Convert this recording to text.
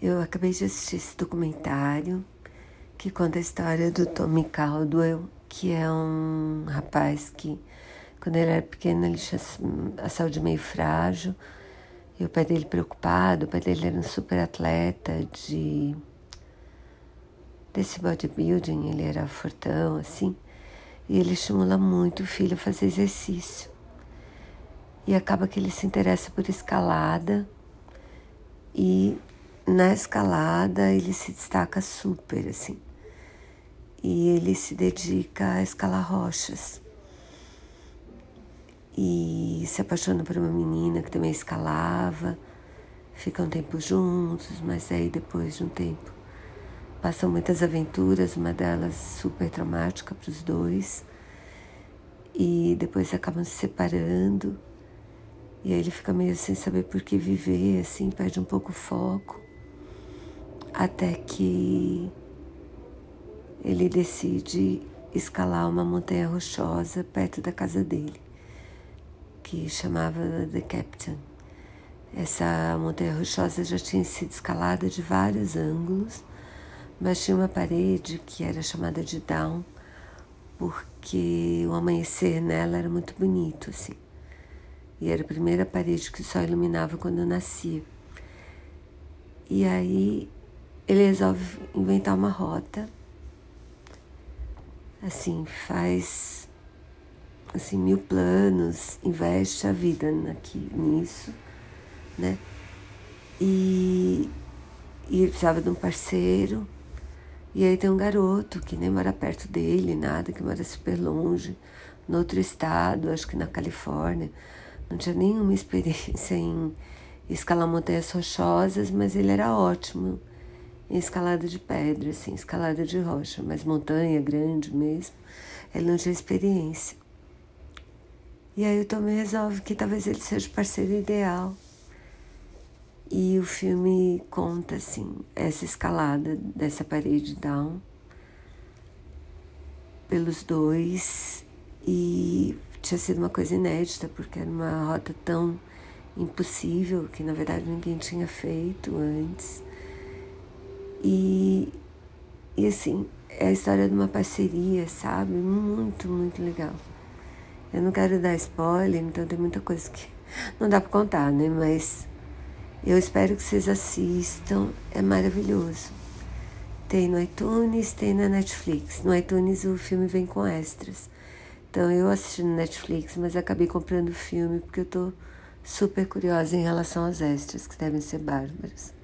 Eu acabei de assistir esse documentário que conta a história do Tommy Caldwell, que é um rapaz que, quando ele era pequeno, ele tinha a saúde meio frágil. E o pai dele preocupado, o pai dele era um super atleta de desse bodybuilding, ele era fortão, assim. E ele estimula muito o filho a fazer exercício. E acaba que ele se interessa por escalada e na escalada ele se destaca super, assim. E ele se dedica a escalar rochas. E se apaixona por uma menina que também escalava. Ficam um tempo juntos, mas aí depois de um tempo passam muitas aventuras, uma delas super traumática para os dois. E depois acabam se separando. E aí ele fica meio sem saber por que viver, assim, perde um pouco o foco até que ele decide escalar uma montanha rochosa perto da casa dele, que chamava The Captain. Essa montanha rochosa já tinha sido escalada de vários ângulos, mas tinha uma parede que era chamada de Down, porque o amanhecer nela era muito bonito, assim. E era a primeira parede que só iluminava quando eu nascia. E aí ele resolve inventar uma rota. Assim, faz assim mil planos, investe a vida aqui nisso, né? E, e ele precisava de um parceiro. E aí tem um garoto que nem mora perto dele, nada, que mora super longe, no outro estado, acho que na Califórnia. Não tinha nenhuma experiência em escalar montanhas rochosas, mas ele era ótimo em escalada de pedra, assim, escalada de rocha, mas montanha grande mesmo, ele não tinha experiência. E aí o Tommy resolve que talvez ele seja o parceiro ideal. E o filme conta, assim, essa escalada dessa parede down pelos dois e tinha sido uma coisa inédita, porque era uma rota tão impossível que na verdade ninguém tinha feito antes. E, e assim, é a história de uma parceria, sabe? Muito, muito legal. Eu não quero dar spoiler, então tem muita coisa que não dá para contar, né? Mas eu espero que vocês assistam, é maravilhoso. Tem no iTunes, tem na Netflix. No iTunes o filme vem com extras. Então eu assisti no Netflix, mas acabei comprando o filme porque eu tô super curiosa em relação aos extras, que devem ser bárbaros.